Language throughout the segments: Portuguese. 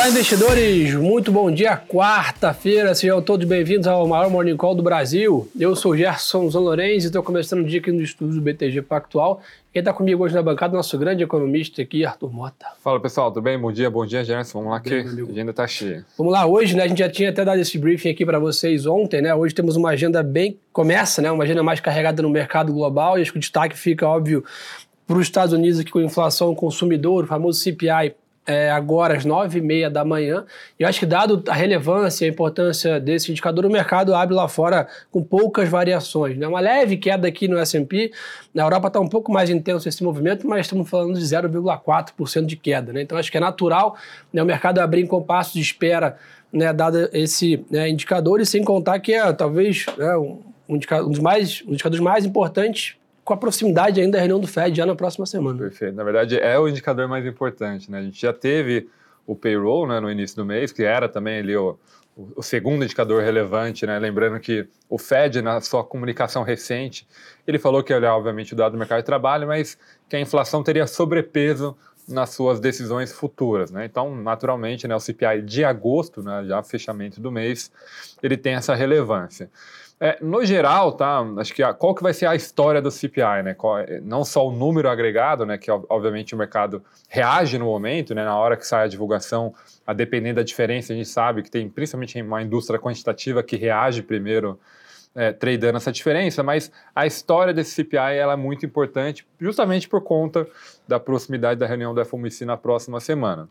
Olá, investidores! Muito bom dia, quarta-feira. Sejam todos bem-vindos ao maior Morning Call do Brasil. Eu sou Gerson Zanorenz e estou começando o dia aqui no estúdio do BTG Pactual. Quem está comigo hoje na bancada, nosso grande economista aqui, Arthur Mota. Fala pessoal, tudo bem? Bom dia, bom dia, Gerson. Vamos lá que a agenda está cheia. Vamos lá, hoje, né? A gente já tinha até dado esse briefing aqui para vocês ontem, né? Hoje temos uma agenda bem. Começa, né? Uma agenda mais carregada no mercado global e acho que o destaque fica, óbvio, para os Estados Unidos aqui com a inflação consumidor, o famoso CPI é, agora às nove e meia da manhã. E eu acho que, dado a relevância e a importância desse indicador, o mercado abre lá fora com poucas variações. Né? Uma leve queda aqui no S&P. Na Europa está um pouco mais intenso esse movimento, mas estamos falando de 0,4% de queda. Né? Então, acho que é natural né, o mercado abrir em compasso de espera, né, dado esse né, indicador, e sem contar que é talvez né, um, um, dos mais, um indicadores mais importantes com a proximidade ainda da reunião do Fed já na próxima semana. Perfeito. Na verdade, é o indicador mais importante. Né? A gente já teve o payroll né, no início do mês, que era também ali o, o segundo indicador relevante, né? lembrando que o Fed, na sua comunicação recente, ele falou que obviamente, o dado do mercado de trabalho, mas que a inflação teria sobrepeso nas suas decisões futuras. Né? Então, naturalmente, né, o CPI de agosto, né, já fechamento do mês, ele tem essa relevância. É, no geral, tá? Acho que a, qual que vai ser a história do CPI, né? Qual, é, não só o número agregado, né? Que obviamente o mercado reage no momento, né? Na hora que sai a divulgação, a depender da diferença, a gente sabe que tem principalmente uma indústria quantitativa que reage primeiro é, tradando essa diferença, mas a história desse CPI ela é muito importante, justamente por conta da proximidade da reunião do FOMC na próxima semana.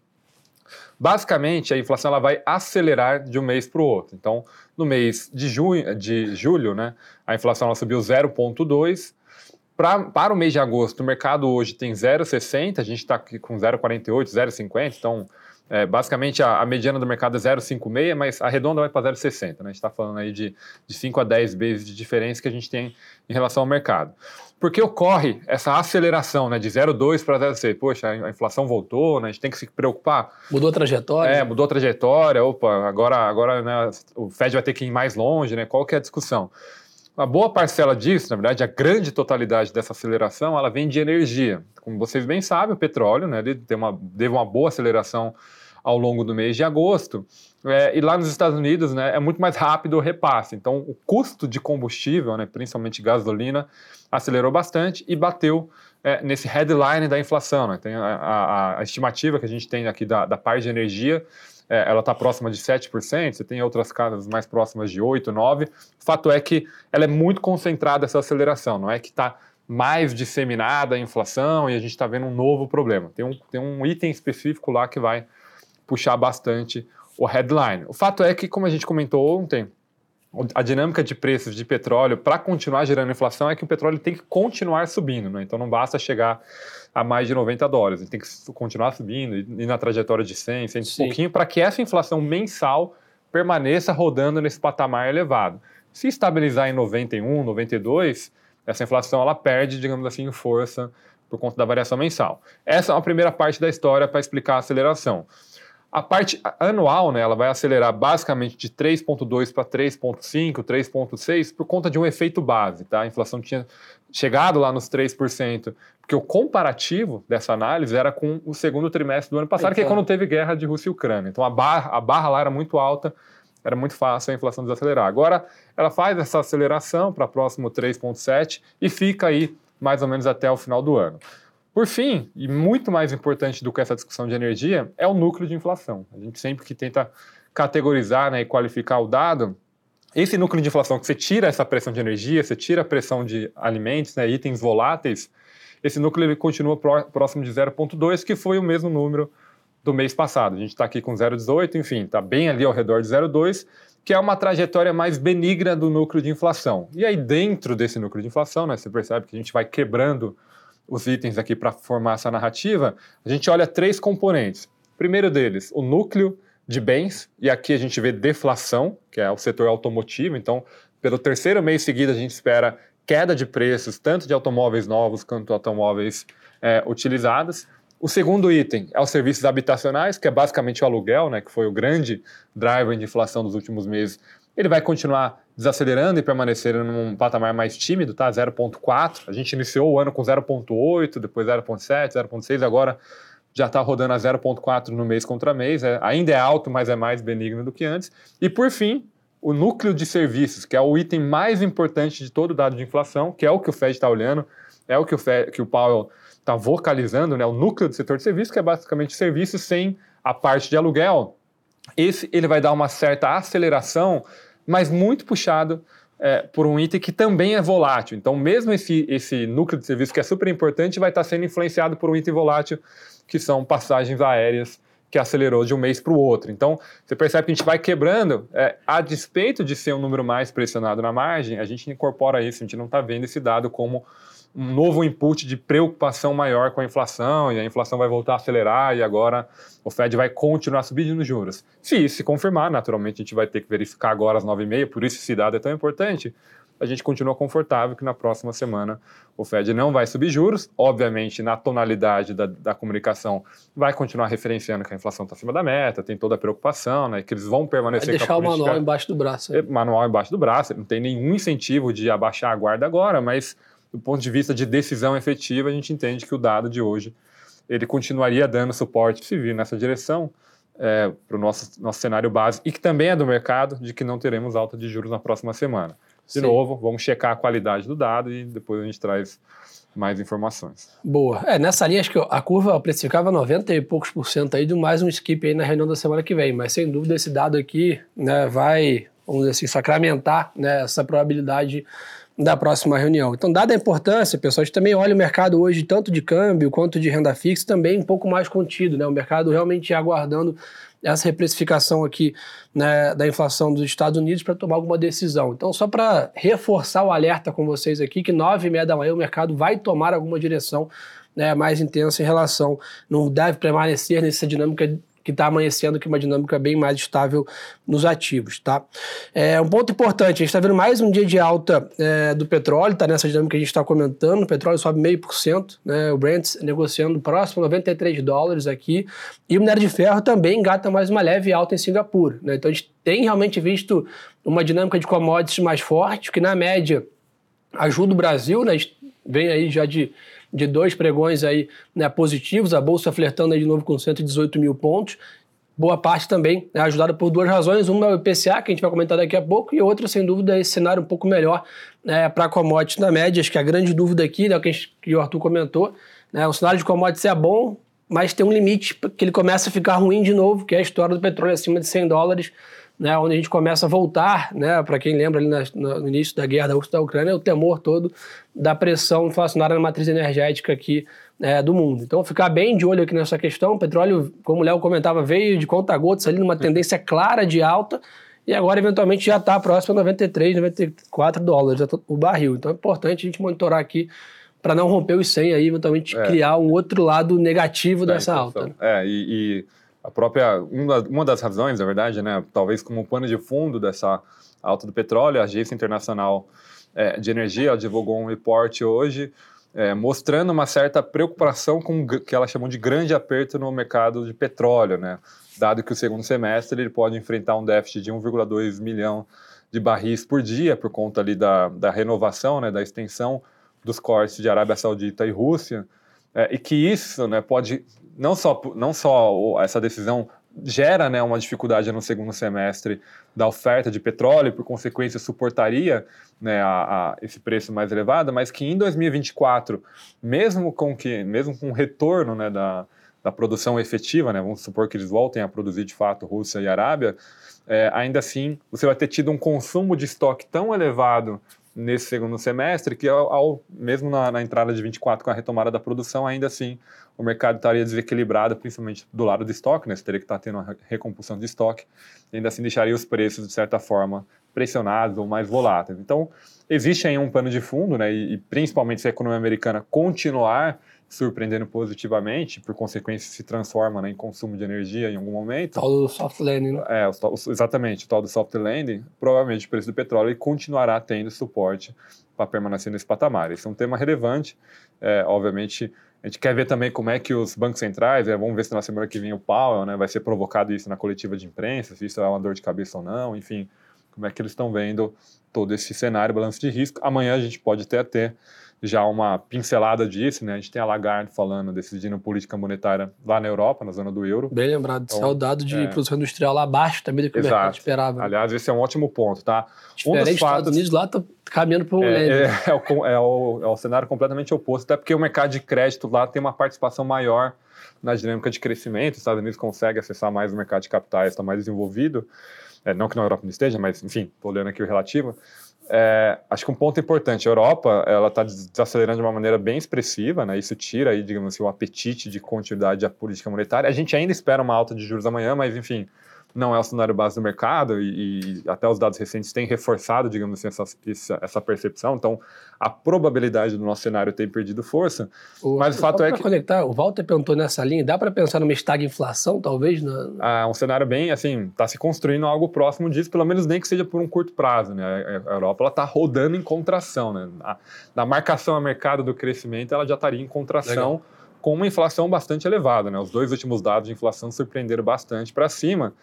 Basicamente, a inflação ela vai acelerar de um mês para o outro. Então, no mês de, junho, de julho, né, a inflação ela subiu 0,2%. para o mês de agosto, o mercado hoje tem 0,60, a gente está aqui com 0,48, 0,50, então é, basicamente, a, a, mediana do mercado é 0,56, mas a redonda vai para 0,60. Né? A gente está falando aí de, de 5 a 10 vezes de diferença que a gente tem em relação ao mercado. Porque ocorre essa aceleração né, de 0,2 para 0,6? Poxa, a inflação voltou, né, a gente tem que se preocupar. Mudou a trajetória? É, mudou a trajetória. Opa, agora, agora né, o Fed vai ter que ir mais longe, né? Qual que é a discussão? Uma boa parcela disso, na verdade, a grande totalidade dessa aceleração, ela vem de energia. Como vocês bem sabem, o petróleo, né, ele tem uma, teve uma boa aceleração ao longo do mês de agosto. É, e lá nos Estados Unidos né, é muito mais rápido o repasse. Então, o custo de combustível, né, principalmente gasolina, acelerou bastante e bateu é, nesse headline da inflação. Né? Tem a, a, a, estimativa que a gente tem aqui da, da parte de energia, é, ela está próxima de 7%, você tem outras casas mais próximas de 8%, 9%. O fato é que ela é muito concentrada essa aceleração, não é que está mais disseminada a inflação e a gente está vendo um novo problema. Tem um, tem um item específico lá que vai puxar bastante o headline. O fato é que, como a gente comentou ontem, a dinâmica de preços de petróleo para continuar gerando inflação é que o petróleo tem que continuar subindo, né? então não basta chegar a mais de 90 dólares, ele tem que continuar subindo e na trajetória de 100, 100 e pouquinho para que essa inflação mensal permaneça rodando nesse patamar elevado. Se estabilizar em 91, 92, essa inflação ela perde, digamos assim, força por conta da variação mensal. Essa é a primeira parte da história para explicar a aceleração. A parte anual, né, ela vai acelerar basicamente de 3,2 para 3,5, 3,6 por conta de um efeito base, tá? A inflação tinha chegado lá nos 3%, porque o comparativo dessa análise era com o segundo trimestre do ano passado, que é quando teve guerra de Rússia e Ucrânia. Então a barra, a barra lá era muito alta, era muito fácil a inflação desacelerar. Agora ela faz essa aceleração para próximo 3,7 e fica aí mais ou menos até o final do ano. Por fim, e muito mais importante do que essa discussão de energia, é o núcleo de inflação. A gente sempre que tenta categorizar né, e qualificar o dado, esse núcleo de inflação que você tira essa pressão de energia, você tira a pressão de alimentos, né, itens voláteis, esse núcleo ele continua próximo de 0,2, que foi o mesmo número do mês passado. A gente está aqui com 0,18, enfim, está bem ali ao redor de 0,2, que é uma trajetória mais benigna do núcleo de inflação. E aí, dentro desse núcleo de inflação, né, você percebe que a gente vai quebrando os itens aqui para formar essa narrativa, a gente olha três componentes. Primeiro deles, o núcleo de bens, e aqui a gente vê deflação, que é o setor automotivo, então, pelo terceiro mês seguido, a gente espera queda de preços, tanto de automóveis novos quanto automóveis é, utilizados. O segundo item é os serviços habitacionais, que é basicamente o aluguel, né, que foi o grande driver de inflação dos últimos meses. Ele vai continuar desacelerando e permanecendo num patamar mais tímido, tá? 0,4. A gente iniciou o ano com 0,8, depois 0,7, 0,6, agora já está rodando a 0,4 no mês contra mês, é, ainda é alto, mas é mais benigno do que antes. E por fim, o núcleo de serviços, que é o item mais importante de todo dado de inflação, que é o que o Fed está olhando, é o que o, Fed, que o Powell está vocalizando, né, o núcleo do setor de serviços, que é basicamente serviços sem a parte de aluguel. Esse ele vai dar uma certa aceleração, mas muito puxado é, por um item que também é volátil. Então, mesmo esse, esse núcleo de serviço que é super importante, vai estar sendo influenciado por um item volátil, que são passagens aéreas, que acelerou de um mês para o outro. Então, você percebe que a gente vai quebrando, é, a despeito de ser um número mais pressionado na margem, a gente incorpora isso, a gente não está vendo esse dado como um novo input de preocupação maior com a inflação, e a inflação vai voltar a acelerar, e agora o Fed vai continuar subindo nos juros. Se isso se confirmar, naturalmente a gente vai ter que verificar agora às 9h30, por isso esse dado é tão importante, a gente continua confortável que na próxima semana o Fed não vai subir juros. Obviamente, na tonalidade da, da comunicação, vai continuar referenciando que a inflação está acima da meta, tem toda a preocupação, né, que eles vão permanecer vai deixar o manual embaixo do braço. Né? Manual embaixo do braço, não tem nenhum incentivo de abaixar a guarda agora, mas do ponto de vista de decisão efetiva, a gente entende que o dado de hoje ele continuaria dando suporte se vir nessa direção é, para o nosso, nosso cenário base e que também é do mercado de que não teremos alta de juros na próxima semana. De Sim. novo, vamos checar a qualidade do dado e depois a gente traz mais informações. Boa. É, nessa linha, acho que a curva precificava 90 e poucos por cento aí de mais um skip aí na reunião da semana que vem, mas sem dúvida esse dado aqui né, vai, vamos dizer assim, sacramentar né, essa probabilidade da próxima reunião. Então, dada a importância, pessoal, a gente também olha o mercado hoje, tanto de câmbio quanto de renda fixa, também um pouco mais contido, né? O mercado realmente aguardando essa reprecificação aqui né, da inflação dos Estados Unidos para tomar alguma decisão. Então, só para reforçar o alerta com vocês aqui, que nove e meia da manhã o mercado vai tomar alguma direção né, mais intensa em relação, não deve permanecer nessa dinâmica que está amanhecendo aqui uma dinâmica bem mais estável nos ativos, tá? É, um ponto importante, a gente está vendo mais um dia de alta é, do petróleo, tá nessa dinâmica que a gente está comentando, o petróleo sobe meio por cento, né? O Brent negociando próximo a 93 dólares aqui, e o minério de ferro também engata mais uma leve alta em Singapura, né? Então a gente tem realmente visto uma dinâmica de commodities mais forte, que na média ajuda o Brasil, né? A gente vem aí já de de dois pregões aí né, positivos, a Bolsa flertando aí de novo com 118 mil pontos. Boa parte também é ajudada por duas razões. Uma é o IPCA, que a gente vai comentar daqui a pouco, e outra, sem dúvida, é esse cenário um pouco melhor né, para commodities na média. Acho que a grande dúvida aqui, né, que, gente, que o Arthur comentou, né, o cenário de commodities é bom, mas tem um limite que ele começa a ficar ruim de novo, que é a história do petróleo acima de 100 dólares né, onde a gente começa a voltar, né, para quem lembra ali na, no início da guerra da Rússia da Ucrânia, o temor todo da pressão inflacionária na matriz energética aqui é, do mundo. Então, ficar bem de olho aqui nessa questão. O petróleo, como o Léo comentava, veio de conta-gotas ali numa tendência clara de alta e agora, eventualmente, já está próximo a 93, 94 dólares o barril. Então, é importante a gente monitorar aqui para não romper os 100 aí, eventualmente é. criar um outro lado negativo é, dessa alta. Né? É, e, e a própria uma, das razões, na verdade, né, talvez como pano de fundo dessa alta do petróleo, a Agência Internacional é, de Energia divulgou um report hoje é, mostrando uma certa preocupação com o que ela chamou de grande aperto no mercado de petróleo, né, dado que o segundo semestre ele pode enfrentar um déficit de 1,2 milhão de barris por dia por conta ali da, da renovação, né, da extensão dos cortes de Arábia Saudita e Rússia, é, e que isso né, pode não só, não só essa decisão gera né, uma dificuldade no segundo semestre da oferta de petróleo, por consequência suportaria né, a, a, esse preço mais elevado, mas que em 2024, mesmo com que mesmo com o retorno né, da, da produção efetiva, né, vamos supor que eles voltem a produzir de fato Rússia e Arábia, é, ainda assim você vai ter tido um consumo de estoque tão elevado nesse segundo semestre que ao, ao mesmo na, na, entrada de 24 com a retomada da produção, ainda assim o mercado estaria desequilibrado, principalmente do lado do estoque, né? Você teria que estar tendo uma recompulsão de estoque, ainda assim deixaria os preços, de certa forma, pressionados ou mais voláteis. Então, existe aí um pano de fundo, né? E, e principalmente se a economia americana continuar surpreendendo positivamente, por consequência se transforma né, em consumo de energia em algum momento. O tal do soft landing, né? É, o, exatamente, o tal do soft landing, provavelmente o preço do petróleo continuará tendo suporte para permanecer nesse patamar. Esse é um tema relevante, é, obviamente a gente quer ver também como é que os bancos centrais, é, vamos ver se na semana que vem o Powell né, vai ser provocado isso na coletiva de imprensa, se isso é uma dor de cabeça ou não, enfim, como é que eles estão vendo todo esse cenário, balanço de risco. Amanhã a gente pode até ter já uma pincelada disso, né? A gente tem a Lagarde falando, decidindo política monetária lá na Europa, na zona do euro. Bem lembrado, então, é o dado de é... produção industrial lá abaixo também do que Exato. o mercado esperava. Aliás, esse é um ótimo ponto, tá? Diferente um dos fatos... Estados Unidos lá tá caminhando para um é, é, é, o, é, o, é o cenário completamente oposto, até porque o mercado de crédito lá tem uma participação maior na dinâmica de crescimento, os Estados Unidos consegue acessar mais o mercado de capitais, está mais desenvolvido, é, não que na Europa não esteja, mas enfim, estou olhando aqui o relativo, é, acho que um ponto importante, a Europa ela está desacelerando de uma maneira bem expressiva, né? Isso tira aí, digamos assim, o apetite de continuidade da política monetária. A gente ainda espera uma alta de juros amanhã, mas enfim, não é o cenário base do mercado e, e até os dados recentes têm reforçado, digamos assim, essa, essa, percepção. Então, a probabilidade do nosso cenário ter perdido força. O, mas o fato é que. conectar, o Walter perguntou nessa linha, dá para pensar numa estagflação, talvez? Na... Ah, um cenário bem, assim, está se construindo algo próximo disso, pelo menos nem que seja por um curto prazo. Né? A Europa está rodando em contração. Né? A, na marcação a mercado do crescimento, ela já estaria em contração. Legal com uma inflação bastante elevada. Né? Os dois últimos dados de inflação surpreenderam bastante para cima.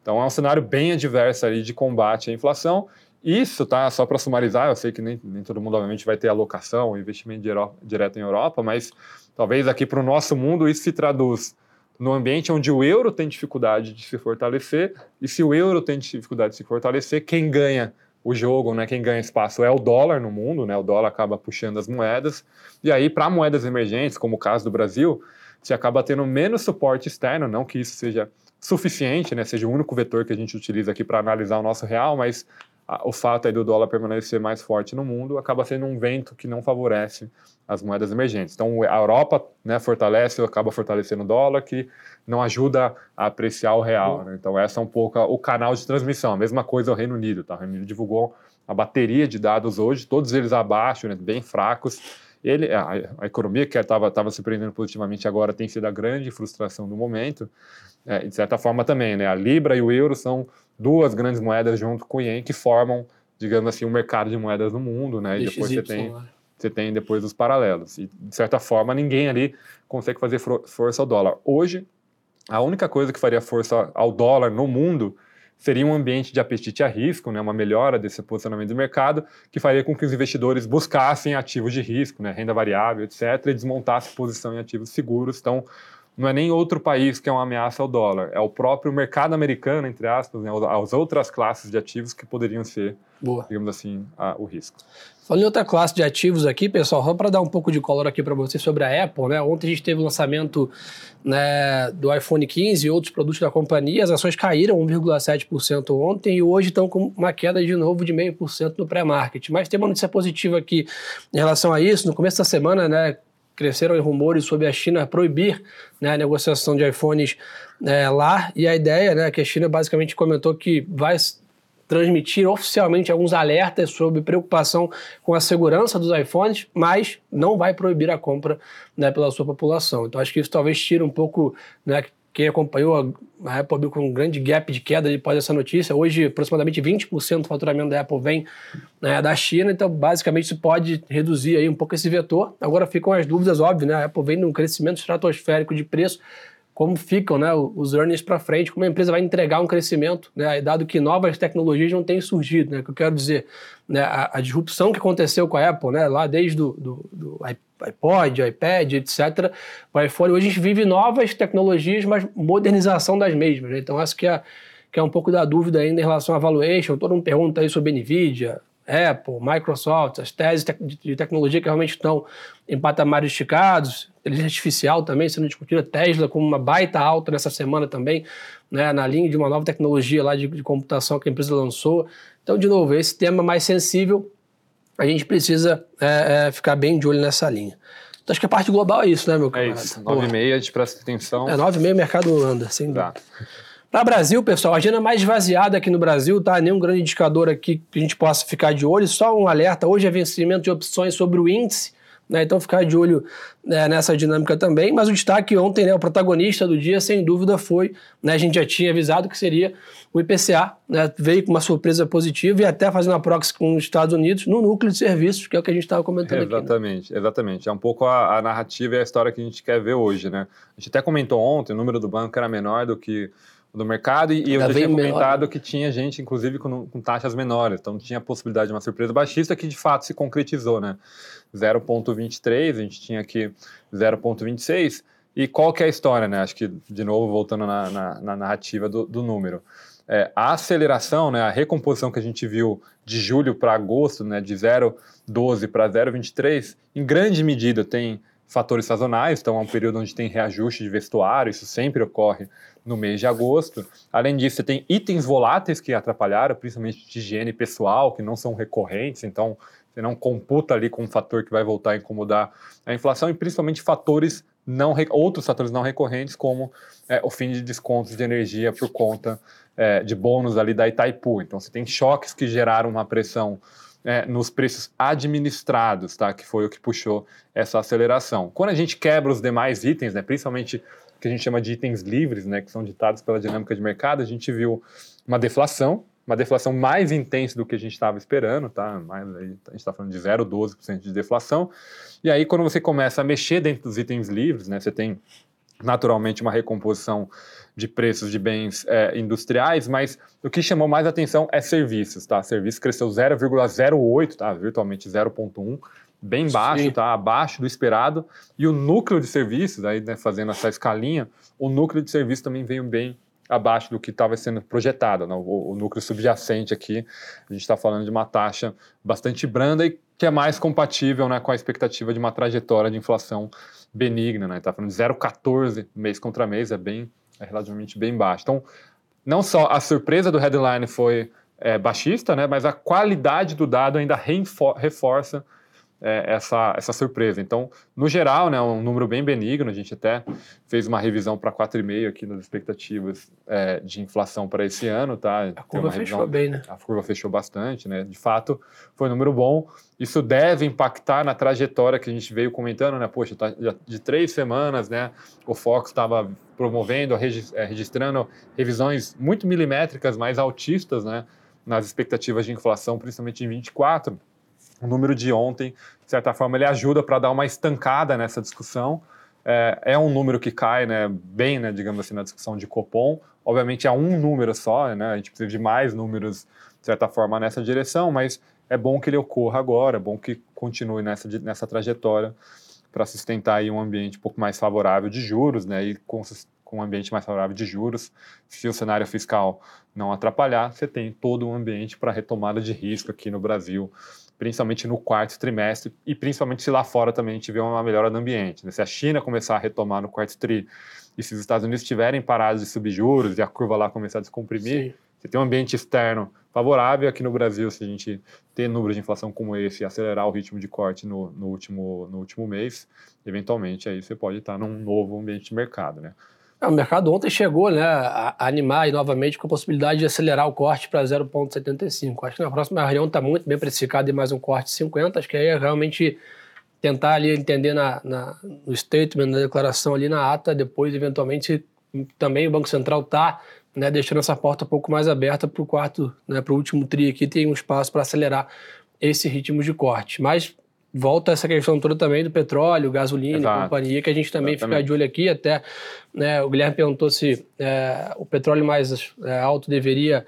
Então é um cenário bem adverso ali de combate à inflação. Isso, tá? Só para sumarizar, eu sei que nem, nem, todo mundo, obviamente, vai ter alocação, investimento direto em Europa, mas talvez aqui para o nosso mundo isso se traduz no ambiente onde o euro tem dificuldade de se fortalecer, e se o euro tem dificuldade de se fortalecer, quem ganha o jogo, né, quem ganha espaço é o dólar no mundo, né, o dólar acaba puxando as moedas, e aí para moedas emergentes, como o caso do Brasil, você acaba tendo menos suporte externo, não que isso seja suficiente, né, seja o único vetor que a gente utiliza aqui para analisar o nosso real, mas o fato do dólar permanecer mais forte no mundo acaba sendo um vento que não favorece as moedas emergentes. Então a Europa né, fortalece, acaba fortalecendo o dólar, que não ajuda a apreciar o real. Né? Então essa é um pouco o canal de transmissão. A mesma coisa o Reino Unido. Tá? O Reino Unido divulgou a bateria de dados hoje, todos eles abaixo, né, bem fracos. Ele, a, a economia que estava se prendendo positivamente agora tem sido a grande frustração do momento. É, de certa forma também, né? A Libra e o euro são duas grandes moedas junto com o Yen que formam, digamos assim, o um mercado de moedas no mundo, né? E depois você tem, né? você tem depois os paralelos. E, de certa forma, ninguém ali consegue fazer força ao dólar. Hoje, a única coisa que faria força ao dólar no mundo seria um ambiente de apetite a risco, né, uma melhora desse posicionamento do mercado, que faria com que os investidores buscassem ativos de risco, né, renda variável, etc., e desmontassem posição em ativos seguros. Então, não é nem outro país que é uma ameaça ao dólar, é o próprio mercado americano, entre aspas, né, as outras classes de ativos que poderiam ser, Boa. digamos assim, a, o risco. Falando em outra classe de ativos aqui, pessoal, só para dar um pouco de color aqui para vocês sobre a Apple, né? Ontem a gente teve o lançamento né, do iPhone 15 e outros produtos da companhia. As ações caíram 1,7% ontem e hoje estão com uma queda de novo de 0,5% no pré-market. Mas tem uma notícia positiva aqui em relação a isso. No começo da semana, né, cresceram rumores sobre a China proibir né, a negociação de iPhones é, lá, e a ideia, né, que a China basicamente comentou que vai transmitir oficialmente alguns alertas sobre preocupação com a segurança dos iPhones, mas não vai proibir a compra né, pela sua população. Então acho que isso talvez tire um pouco né, quem acompanhou a Apple abriu com um grande gap de queda após essa notícia. Hoje, aproximadamente 20% do faturamento da Apple vem né, da China, então basicamente isso pode reduzir aí um pouco esse vetor. Agora ficam as dúvidas, óbvio, né? A Apple vem num crescimento estratosférico de preço, como ficam né, os earnings para frente, como a empresa vai entregar um crescimento, né, dado que novas tecnologias não têm surgido. Né, que eu quero dizer, né, a, a, disrupção que aconteceu com a Apple, né, lá desde o do, do, iPod, iPad, etc., o iPhone, hoje a gente vive novas tecnologias, mas modernização das mesmas. Né, então, acho que é, que é um pouco da dúvida ainda em relação à valuation. Todo mundo pergunta aí sobre NVIDIA, Apple, Microsoft, as teses de tecnologia que realmente estão em patamares esticados, inteligência artificial também sendo discutida, Tesla como uma baita alta nessa semana também, né, na linha de uma nova tecnologia lá de, de computação que a empresa lançou. Então, de novo, esse tema mais sensível, a gente precisa é, é, ficar bem de olho nessa linha. Então, acho que a parte global é isso, né, meu camarada? É isso, 9,5, a gente presta atenção. É, 9,5 o mercado anda, sem dúvida. Tá. Para Brasil, pessoal, a agenda mais esvaziada aqui no Brasil, tá? Nenhum grande indicador aqui que a gente possa ficar de olho, só um alerta. Hoje é vencimento de opções sobre o índice, né? Então ficar de olho né, nessa dinâmica também. Mas o destaque ontem, né, o protagonista do dia, sem dúvida, foi, né, a gente já tinha avisado que seria o IPCA, né? Veio com uma surpresa positiva e até fazendo a proxy com os Estados Unidos no núcleo de serviços, que é o que a gente estava comentando exatamente, aqui. Exatamente, né? exatamente. É um pouco a, a narrativa e a história que a gente quer ver hoje, né? A gente até comentou ontem, o número do banco era menor do que do mercado e, e eu já tinha comentado menor. que tinha gente, inclusive, com, com, taxas menores, então tinha a possibilidade de uma surpresa baixista que de fato se concretizou, né? 0,23, a gente tinha aqui 0,26, e qual que é a história, né? Acho que, de novo, voltando na, na, na narrativa do, do número. É, a aceleração, né, a recomposição que a gente viu de julho para agosto, né, de 0,12 para 0,23, em grande medida tem fatores sazonais, então é um período onde tem reajuste de vestuário, isso sempre ocorre no mês de agosto. Além disso, você tem itens voláteis que atrapalharam, principalmente de higiene pessoal, que não são recorrentes, então você não computa ali com um fator que vai voltar a incomodar a inflação, e principalmente fatores não outros fatores não recorrentes, como é, o fim de descontos de energia por conta é, de bônus ali da Itaipu. Então, você tem choques que geraram uma pressão é, nos preços administrados, tá? Que foi o que puxou essa aceleração. Quando a gente quebra os demais itens, né, principalmente o que a gente chama de itens livres, né, que são ditados pela dinâmica de mercado, a gente viu uma deflação, uma deflação mais intensa do que a gente estava esperando, tá? Mais, a gente está falando de 0,12% de deflação. E aí, quando você começa a mexer dentro dos itens livres, né, você tem naturalmente uma recomposição de preços de bens é, industriais, mas o que chamou mais atenção é serviços, tá? Serviços cresceu 0,08, tá? Virtualmente 0,1, bem baixo, Sim. tá? Abaixo do esperado. E o núcleo de serviços, aí né, fazendo essa escalinha, o núcleo de serviços também veio bem abaixo do que estava sendo projetado. Né? O, o, núcleo subjacente aqui, a gente está falando de uma taxa bastante branda e que é mais compatível né, com a expectativa de uma trajetória de inflação benigna. Está né? falando de 0,14 mês contra mês, é bem é relativamente bem baixo. Então, não só a surpresa do headline foi é, baixista, né, mas a qualidade do dado ainda reforça é, essa, essa surpresa. Então, no geral, né, um número bem benigno, a gente até fez uma revisão para 4,5 aqui nas expectativas é, de inflação para esse ano. Tá? A curva revisão, fechou bem, né? A curva fechou bastante, né? De fato, foi um número bom. Isso deve impactar na trajetória que a gente veio comentando, né? Poxa, tá, de três semanas, né? O Fox estava promovendo, é, registrando revisões muito milimétricas, mais altistas, né? Nas expectativas de inflação, principalmente em 24 o número de ontem, de certa forma, ele ajuda para dar uma estancada nessa discussão. É, é, um número que cai né, bem, né, digamos assim, na discussão de Copom. Obviamente é um número só, né, a gente precisa de mais números, de certa forma, nessa direção, mas é bom que ele ocorra agora, é bom que continue nessa, nessa trajetória para sustentar aí um ambiente um pouco mais favorável de juros, né, e com, com um ambiente mais favorável de juros, se o cenário fiscal não atrapalhar, você tem todo um ambiente para retomada de risco aqui no Brasil, principalmente no quarto trimestre e principalmente se lá fora também a gente vê uma melhora do ambiente. Né? Se a China começar a retomar no quarto tri e se os Estados Unidos estiverem parados de subir juros e a curva lá começar a descomprimir, Sim. você tem um ambiente externo favorável aqui no Brasil, se a gente ter números de inflação como esse e acelerar o ritmo de corte no, no, último, no último mês, eventualmente aí você pode estar num novo ambiente de mercado, né? É, o mercado ontem chegou né, a animar novamente com a possibilidade de acelerar o corte para 0,75. Acho que na próxima reunião está muito bem precificado em mais um corte de 50. Acho que aí é realmente tentar ali entender na, na, no statement, na declaração ali na ata, depois eventualmente também o Banco Central está né, deixando essa porta um pouco mais aberta para o quarto, né, para o último tri aqui, tem um espaço para acelerar esse ritmo de corte. Mas volta essa questão toda também do petróleo, gasolina Exato. e companhia, que a gente também Exatamente. fica de olho aqui. Até né, o Guilherme perguntou se é, o petróleo mais é, alto deveria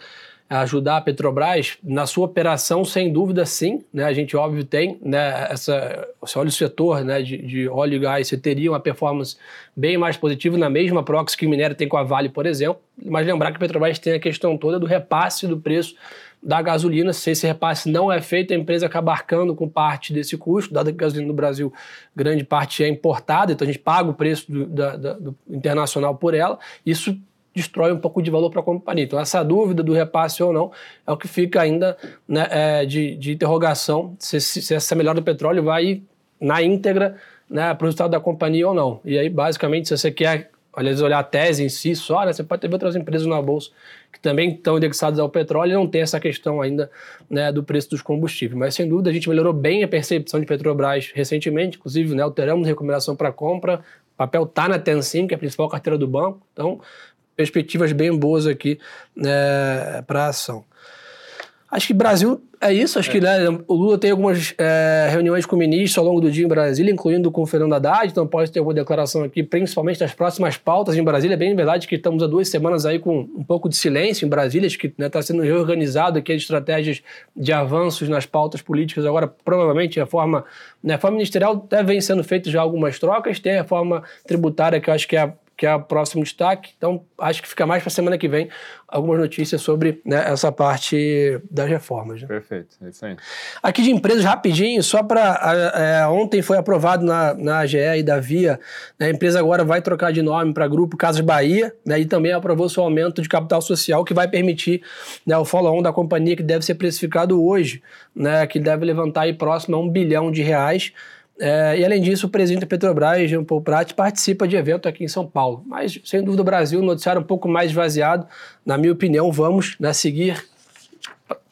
ajudar a Petrobras na sua operação, sem dúvida, sim. Né? A gente, óbvio, tem né, essa. Você olha o setor né, de, de óleo e gás, você teria uma performance bem mais positiva na mesma proxy que o minério tem com a Vale, por exemplo. Mas lembrar que a Petrobras tem a questão toda do repasse do preço da gasolina. Se esse repasse não é feito, a empresa acaba arcando com parte desse custo, dado que a gasolina no Brasil, grande parte é importada, então a gente paga o preço do, da, da, do internacional por ela. Isso destrói um pouco de valor para a companhia. Então, essa dúvida do repasse ou não é o que fica ainda né, é, de, de, interrogação se, se, essa melhora do petróleo vai na íntegra né, para o resultado da companhia ou não. E aí, basicamente, se você quer aliás, olhar a tese em si só, né, você pode ter outras empresas na bolsa que também estão indexadas ao petróleo e não tem essa questão ainda né, do preço dos combustíveis. Mas, sem dúvida, a gente melhorou bem a percepção de Petrobras recentemente, inclusive né, alteramos recomendação para compra, o papel está na Tencin, que é a principal carteira do banco, então perspectivas bem boas aqui né, para a ação. Acho que Brasil é isso. Acho é. que né, o Lula tem algumas é, reuniões com ministros ao longo do dia em Brasília, incluindo com o Fernando Haddad. Então pode ter alguma declaração aqui, principalmente das próximas pautas em Brasília. É bem verdade que estamos há duas semanas aí com um pouco de silêncio em Brasília, acho que está né, tá sendo reorganizado aqui as estratégias de avanços nas pautas políticas. Agora, provavelmente, a forma, né, a reforma ministerial deve sendo feita já algumas trocas. Tem a reforma tributária, que eu acho que é a que é o próximo destaque. Então, acho que fica mais para semana que vem algumas notícias sobre né, essa parte das reformas. Né? Perfeito, é isso aí. Aqui de empresas, rapidinho, só para. É, ontem foi aprovado na, na AGE e da Via, né, a empresa agora vai trocar de nome para Grupo Casas Bahia, né, e também aprovou seu aumento de capital social, que vai permitir né, o follow-on da companhia, que deve ser precificado hoje, né, que deve levantar aí próximo a um bilhão de reais. É, e além disso, o presidente da Petrobras, Jean Paul Prat, participa de evento aqui em São Paulo. Mas, sem dúvida, o Brasil, noticiário um pouco mais esvaziado. Na minha opinião, vamos né, seguir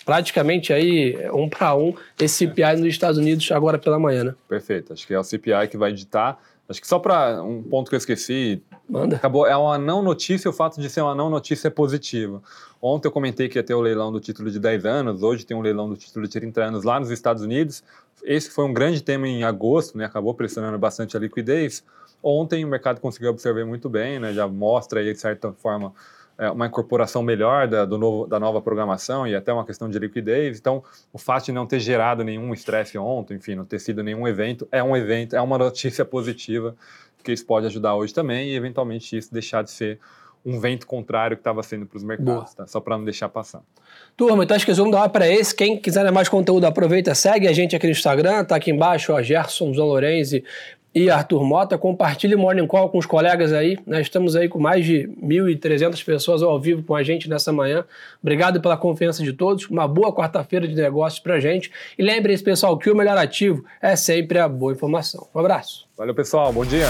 praticamente aí um para um esse CPI nos Estados Unidos agora pela manhã. Né? Perfeito. Acho que é o CPI que vai ditar. Acho que só para um ponto que eu esqueci, Manda. Acabou, é uma não notícia, o fato de ser uma não notícia é positivo. Ontem eu comentei que ia ter o leilão do título de 10 anos, hoje tem um leilão do título de 30 anos lá nos Estados Unidos. Esse foi um grande tema em agosto, né? acabou pressionando bastante a liquidez. Ontem o mercado conseguiu absorver muito bem, né? já mostra aí, de certa forma, é, uma incorporação melhor da, do novo, da nova programação e até uma questão de liquidez. Então, o fato de não ter gerado nenhum estresse ontem, enfim, não ter sido nenhum evento, é um evento, é uma notícia positiva porque isso pode ajudar hoje também e, eventualmente, isso deixar de ser um vento contrário que estava sendo para os mercados, tá? só para não deixar passar. Turma, então acho que vamos dar para esse. Quem quiser mais conteúdo, aproveita, segue a gente aqui no Instagram, tá aqui embaixo, ó, Gerson João Lorenzi e Arthur Mota. Compartilhe o Morning Call com os colegas aí. Nós estamos aí com mais de 1.300 pessoas ao vivo com a gente nessa manhã. Obrigado pela confiança de todos. Uma boa quarta-feira de negócios para gente. E lembre-se, pessoal, que o melhor ativo é sempre a boa informação. Um abraço. Valeu, pessoal. Bom dia.